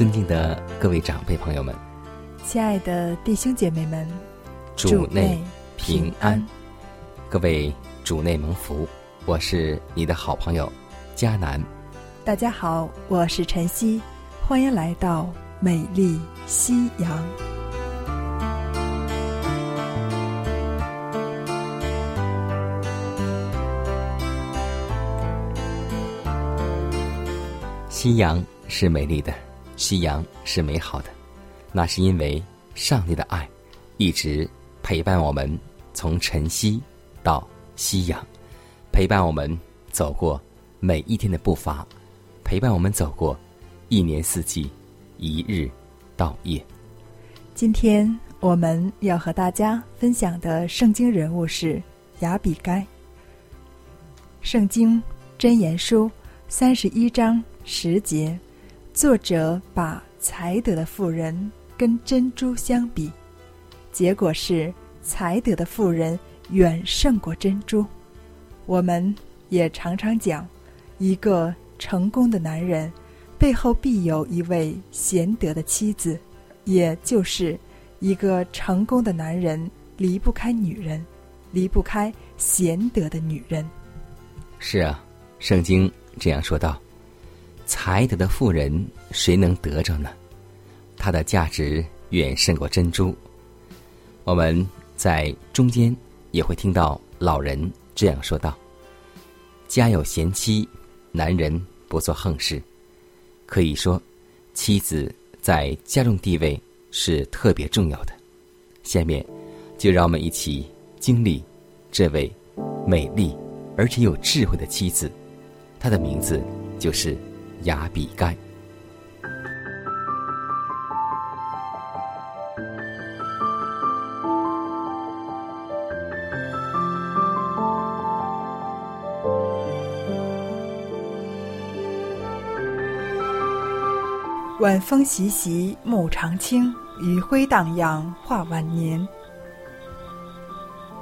尊敬的各位长辈朋友们，亲爱的弟兄姐妹们，主内平安，各位主内蒙福，我是你的好朋友佳南。大家好，我是晨曦，欢迎来到美丽夕阳。夕阳是美丽的。夕阳是美好的，那是因为上帝的爱一直陪伴我们从晨曦到夕阳，陪伴我们走过每一天的步伐，陪伴我们走过一年四季，一日到夜。今天我们要和大家分享的圣经人物是雅比该。圣经箴言书三十一章十节。作者把才德的妇人跟珍珠相比，结果是才德的妇人远胜过珍珠。我们也常常讲，一个成功的男人背后必有一位贤德的妻子，也就是一个成功的男人离不开女人，离不开贤德的女人。是啊，圣经这样说道。才德的妇人，谁能得着呢？她的价值远胜过珍珠。我们在中间也会听到老人这样说道：“家有贤妻，男人不做横事。”可以说，妻子在家中地位是特别重要的。下面，就让我们一起经历这位美丽而且有智慧的妻子。她的名字就是。雅比盖。晚风习习，暮长青，余晖荡漾，画晚年。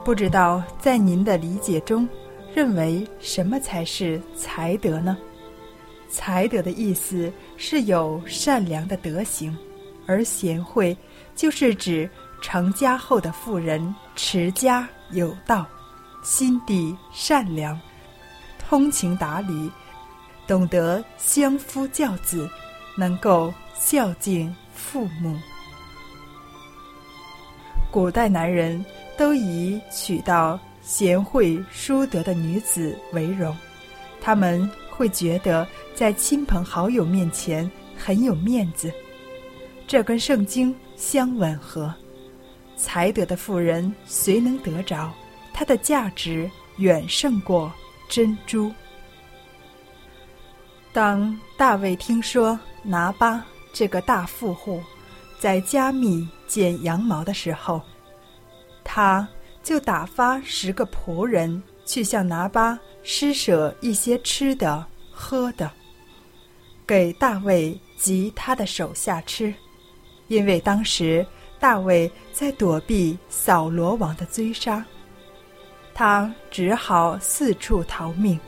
不知道在您的理解中，认为什么才是才德呢？才德的意思是有善良的德行，而贤惠就是指成家后的妇人持家有道，心地善良，通情达理，懂得相夫教子，能够孝敬父母。古代男人都以娶到贤惠淑德的女子为荣，他们。会觉得在亲朋好友面前很有面子，这跟圣经相吻合。才德的妇人谁能得着？它的价值远胜过珍珠。当大卫听说拿巴这个大富户在加密剪羊毛的时候，他就打发十个仆人去向拿巴。施舍一些吃的、喝的，给大卫及他的手下吃，因为当时大卫在躲避扫罗王的追杀，他只好四处逃命。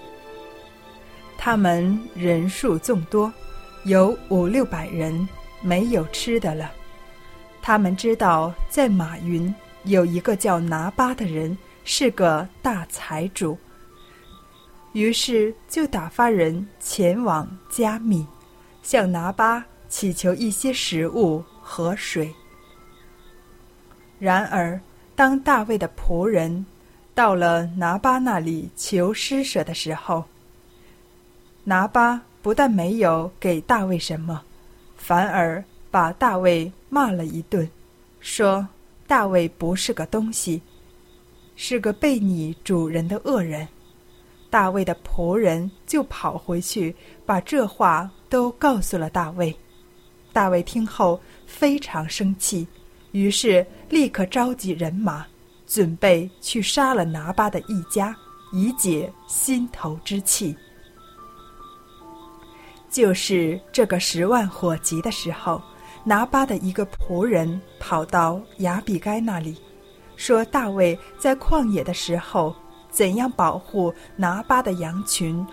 他们人数众多，有五六百人，没有吃的了。他们知道在马云有一个叫拿巴的人，是个大财主。于是就打发人前往加密，向拿巴祈求一些食物和水。然而，当大卫的仆人到了拿巴那里求施舍的时候，拿巴不但没有给大卫什么，反而把大卫骂了一顿，说大卫不是个东西，是个背你主人的恶人。大卫的仆人就跑回去，把这话都告诉了大卫。大卫听后非常生气，于是立刻召集人马，准备去杀了拿巴的一家，以解心头之气。就是这个十万火急的时候，拿巴的一个仆人跑到亚比该那里，说大卫在旷野的时候。怎样保护拿巴的羊群，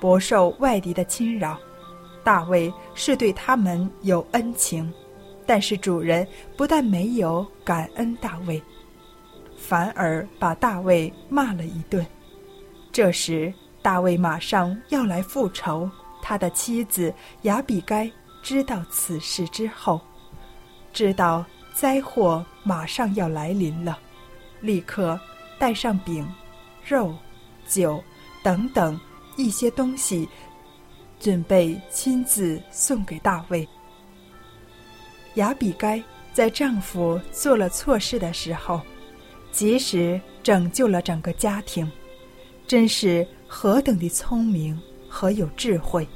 不受外敌的侵扰？大卫是对他们有恩情，但是主人不但没有感恩大卫，反而把大卫骂了一顿。这时，大卫马上要来复仇。他的妻子亚比该知道此事之后，知道灾祸马上要来临了，立刻带上饼。肉、酒等等一些东西，准备亲自送给大卫。雅比该在丈夫做了错事的时候，及时拯救了整个家庭，真是何等的聪明和有智慧！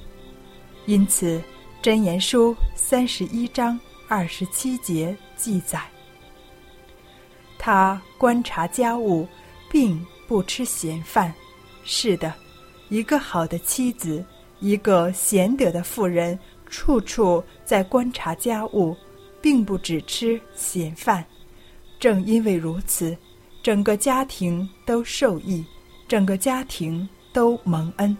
因此，《箴言书》三十一章二十七节记载，他观察家务，并。不吃闲饭，是的，一个好的妻子，一个贤德的妇人，处处在观察家务，并不只吃闲饭。正因为如此，整个家庭都受益，整个家庭都蒙恩。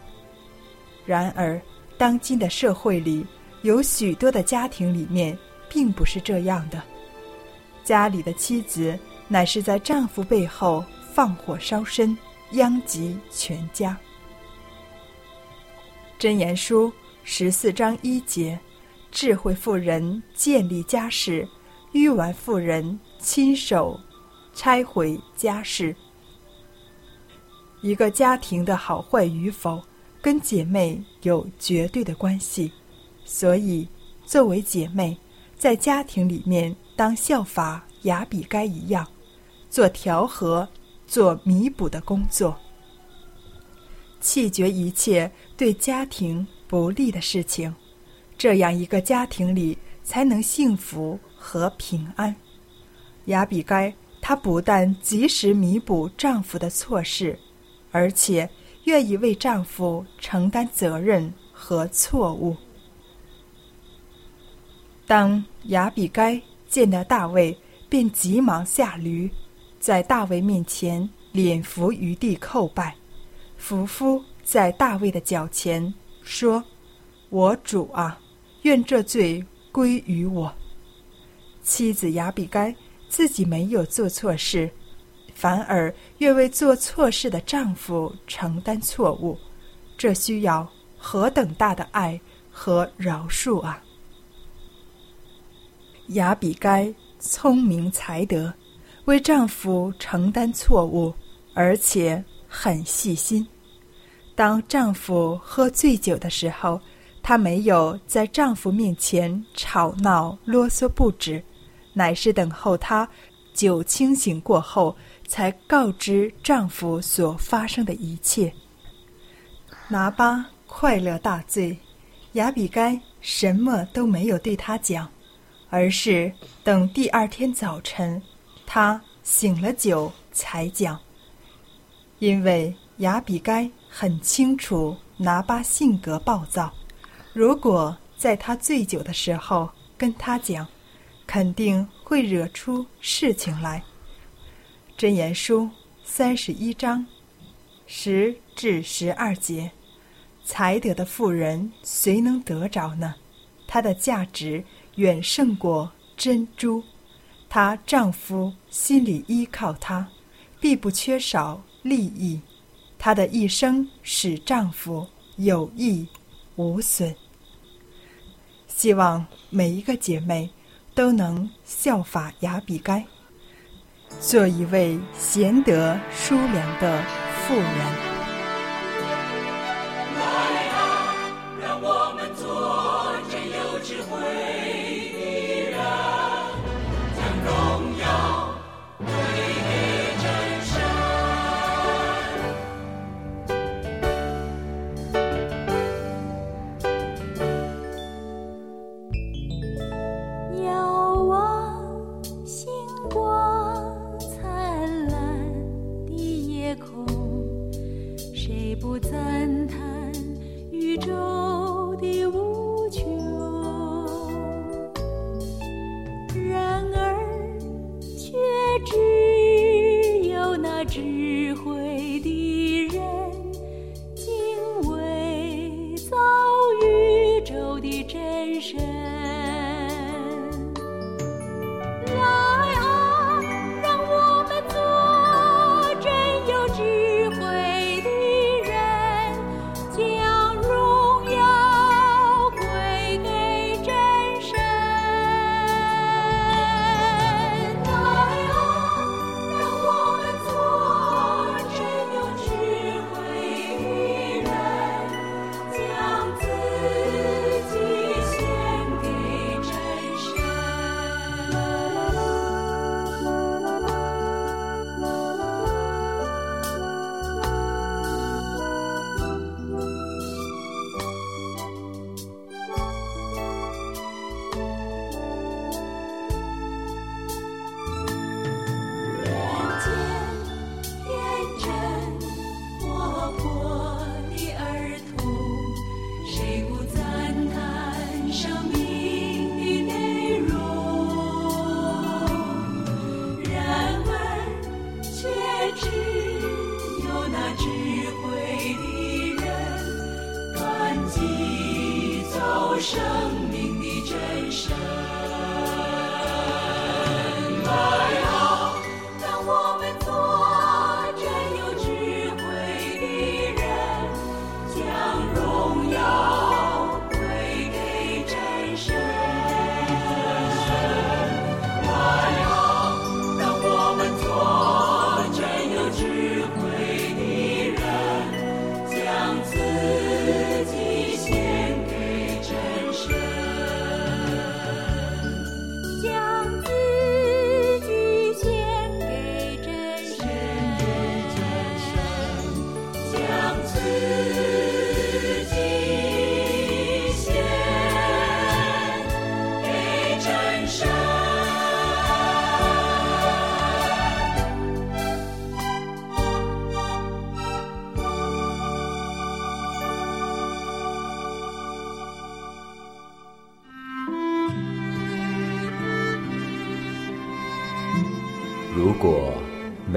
然而，当今的社会里，有许多的家庭里面，并不是这样的。家里的妻子乃是在丈夫背后。放火烧身，殃及全家。真言书十四章一节：智慧妇人建立家室，愚顽妇人亲手拆毁家室。一个家庭的好坏与否，跟姐妹有绝对的关系。所以，作为姐妹，在家庭里面当效法雅比该一样，做调和。做弥补的工作，弃绝一切对家庭不利的事情，这样一个家庭里才能幸福和平安。亚比该，她不但及时弥补丈夫的错事，而且愿意为丈夫承担责任和错误。当亚比该见到大卫，便急忙下驴。在大卫面前，脸伏于地叩拜，伏夫在大卫的脚前说：“我主啊，愿这罪归于我。”妻子亚比该自己没有做错事，反而愿为做错事的丈夫承担错误，这需要何等大的爱和饶恕啊！亚比该聪明才德。为丈夫承担错误，而且很细心。当丈夫喝醉酒的时候，她没有在丈夫面前吵闹啰嗦不止，乃是等候他酒清醒过后，才告知丈夫所发生的一切。拿巴快乐大醉，亚比该什么都没有对他讲，而是等第二天早晨。他醒了酒才讲，因为雅比该很清楚拿巴性格暴躁，如果在他醉酒的时候跟他讲，肯定会惹出事情来。箴言书三十一章十至十二节，才德的妇人谁能得着呢？她的价值远胜过珍珠。她丈夫心里依靠她，必不缺少利益。她的一生使丈夫有益无损。希望每一个姐妹都能效法雅比该，做一位贤德淑良的妇人。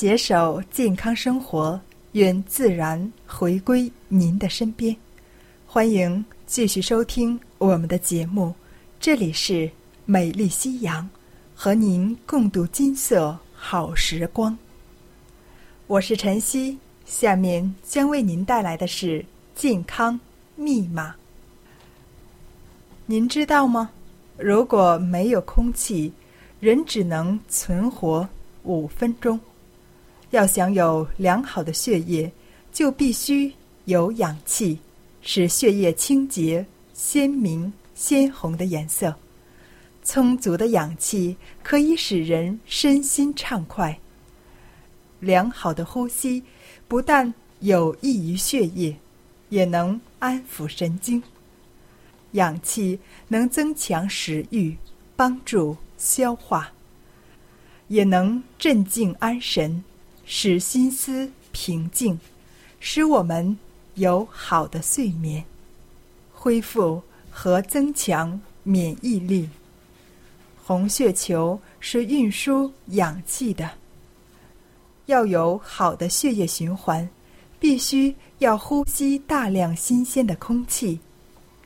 携手健康生活，愿自然回归您的身边。欢迎继续收听我们的节目，这里是美丽夕阳，和您共度金色好时光。我是晨曦，下面将为您带来的是健康密码。您知道吗？如果没有空气，人只能存活五分钟。要想有良好的血液，就必须有氧气，使血液清洁、鲜明、鲜红的颜色。充足的氧气可以使人身心畅快。良好的呼吸不但有益于血液，也能安抚神经。氧气能增强食欲，帮助消化，也能镇静安神，使心思平静，使我们有好的睡眠，恢复和增强免疫力。红血球是运输氧气的，要有好的血液循环，必须要呼吸大量新鲜的空气。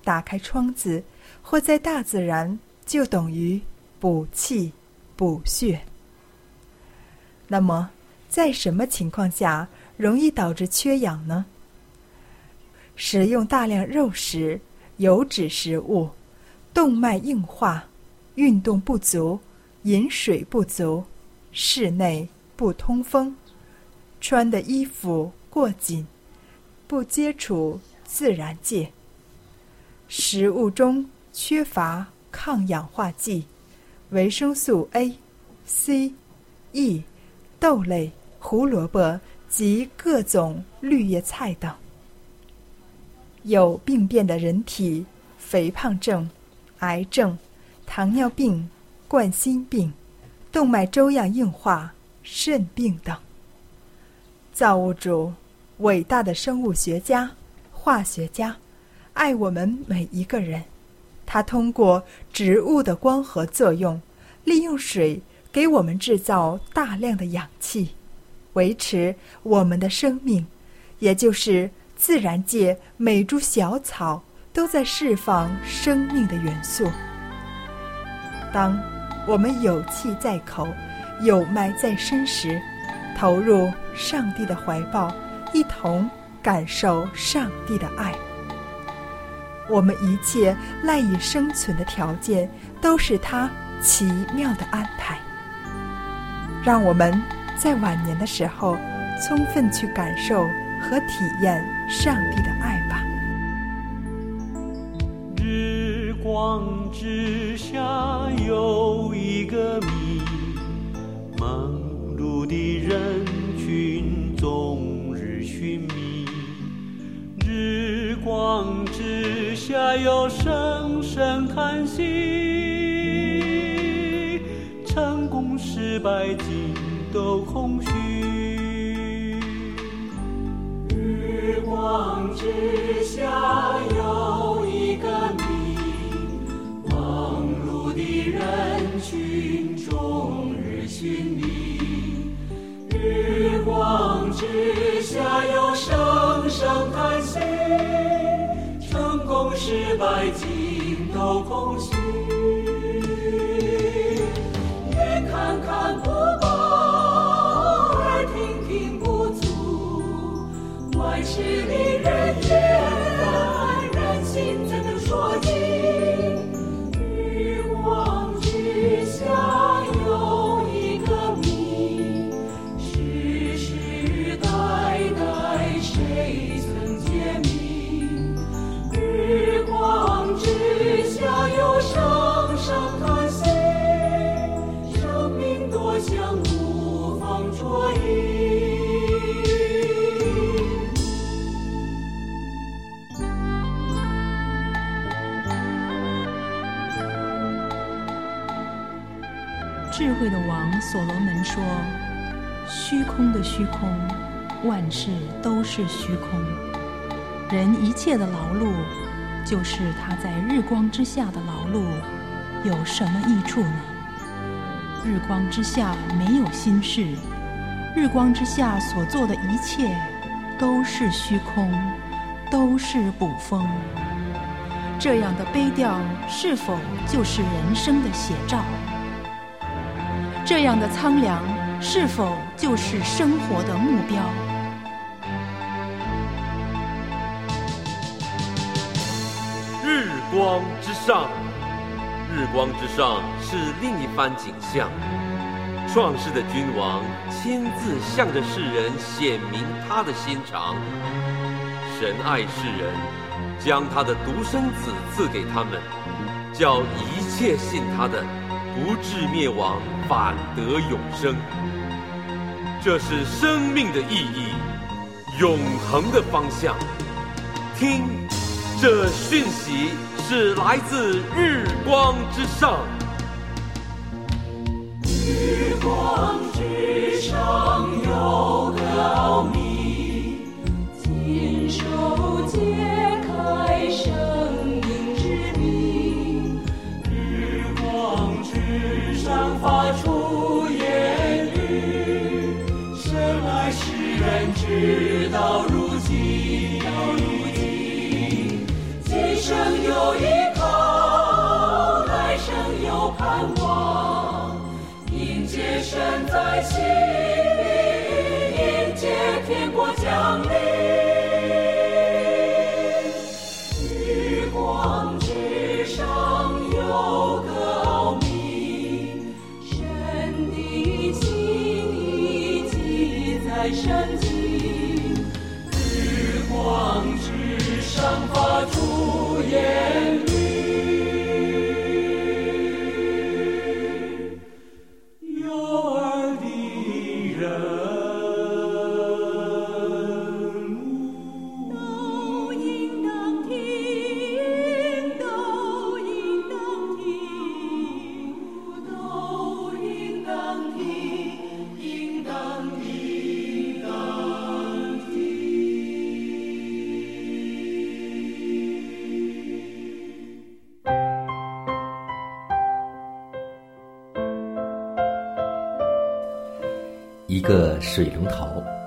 打开窗子，或在大自然，就等于补气、补血。那么，在什么情况下容易导致缺氧呢？食用大量肉食、油脂食物、动脉硬化、运动不足、饮水不足、室内不通风、穿的衣服过紧、不接触自然界。食物中缺乏抗氧化剂、维生素 A、C、E、豆类、胡萝卜及各种绿叶菜等。有病变的人体，肥胖症、癌症、糖尿病、冠心病、动脉粥样硬化、肾病等。造物主，伟大的生物学家、化学家。爱我们每一个人，他通过植物的光合作用，利用水给我们制造大量的氧气，维持我们的生命，也就是自然界每株小草都在释放生命的元素。当我们有气在口，有脉在身时，投入上帝的怀抱，一同感受上帝的爱。我们一切赖以生存的条件，都是他奇妙的安排。让我们在晚年的时候，充分去感受和体验上帝的爱吧。日光之下有一个谜，忙碌的人群终日寻觅。日光之下有声声叹息，成功失败尽都空虚。日光之下有一个你，忙碌的人群终日寻觅。日光之下有声声叹息，成功失败尽都空虚。空的虚空，万事都是虚空。人一切的劳碌，就是他在日光之下的劳碌，有什么益处呢？日光之下没有心事，日光之下所做的一切都是虚空，都是捕风。这样的悲调，是否就是人生的写照？”这样的苍凉，是否就是生活的目标？日光之上，日光之上是另一番景象。创世的君王亲自向着世人显明他的心肠。神爱世人，将他的独生子赐给他们，叫一切信他的不至灭亡，反得永生。这是生命的意义，永恒的方向。听，这讯息是来自日光之上。日光之上有个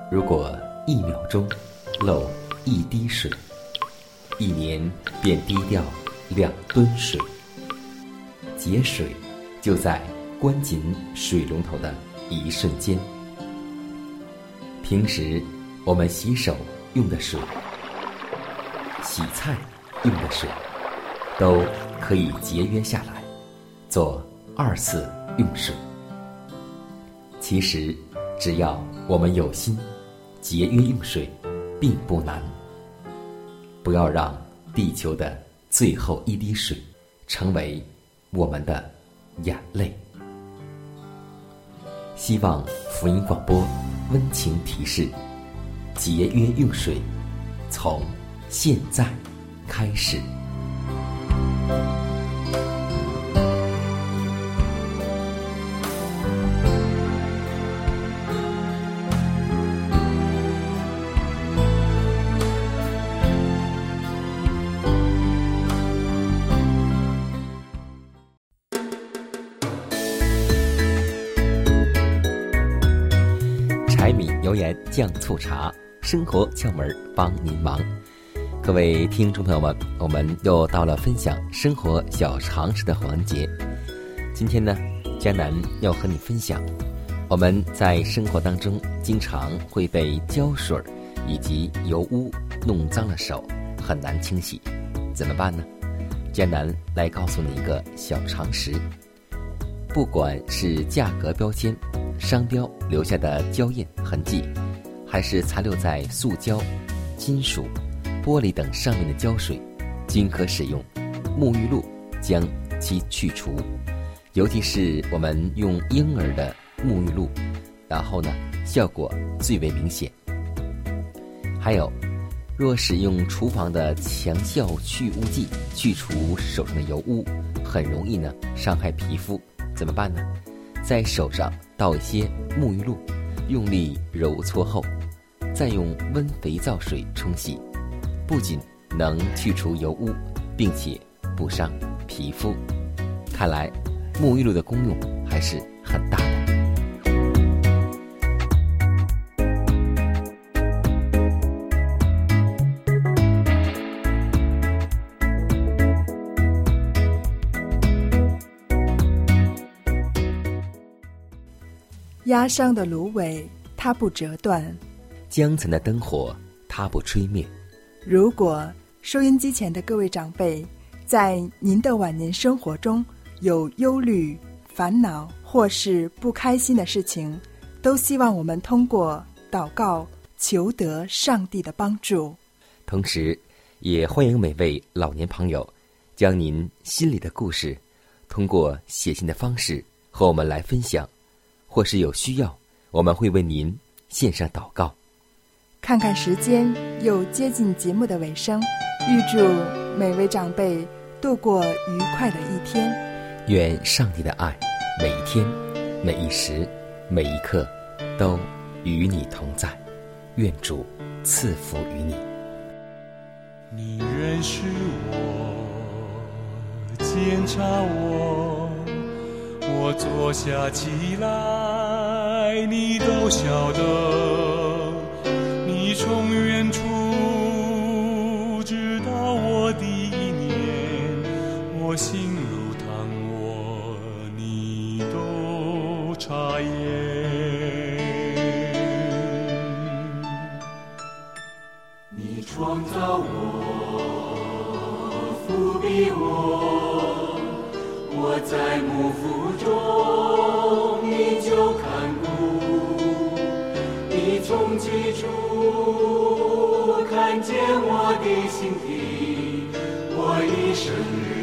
如果一秒钟漏一滴水，一年便滴掉两吨水。节水就在关紧水龙头的一瞬间。平时我们洗手用的水、洗菜用的水，都可以节约下来，做二次用水。其实，只要我们有心，节约用水，并不难。不要让地球的最后一滴水，成为我们的眼泪。希望福音广播温情提示：节约用水，从现在开始。酱醋茶，生活窍门帮您忙。各位听众朋友们，我们又到了分享生活小常识的环节。今天呢，江南要和你分享，我们在生活当中经常会被胶水以及油污弄脏了手，很难清洗，怎么办呢？江南来告诉你一个小常识：不管是价格标签、商标留下的胶印痕迹，还是残留在塑胶、金属、玻璃等上面的胶水，均可使用沐浴露将其去除。尤其是我们用婴儿的沐浴露，然后呢，效果最为明显。还有，若使用厨房的强效去污剂去除手上的油污，很容易呢伤害皮肤，怎么办呢？在手上倒一些沐浴露，用力揉搓后，再用温肥皂水冲洗，不仅能去除油污，并且不伤皮肤。看来，沐浴露的功用还是很大的。压伤的芦苇，它不折断。江层的灯火，它不吹灭。如果收音机前的各位长辈，在您的晚年生活中有忧虑、烦恼或是不开心的事情，都希望我们通过祷告求得上帝的帮助。同时，也欢迎每位老年朋友，将您心里的故事，通过写信的方式和我们来分享，或是有需要，我们会为您献上祷告。看看时间，又接近节目的尾声，预祝每位长辈度过愉快的一天。愿上帝的爱，每一天、每一时、每一刻，都与你同在。愿主赐福于你。你认识我，检查我，我坐下起来，你都晓得。从远处知道我的一年，我心如汤我，你都察言。你创造我，伏庇我，我在幕府中你就看见我的心底，我一生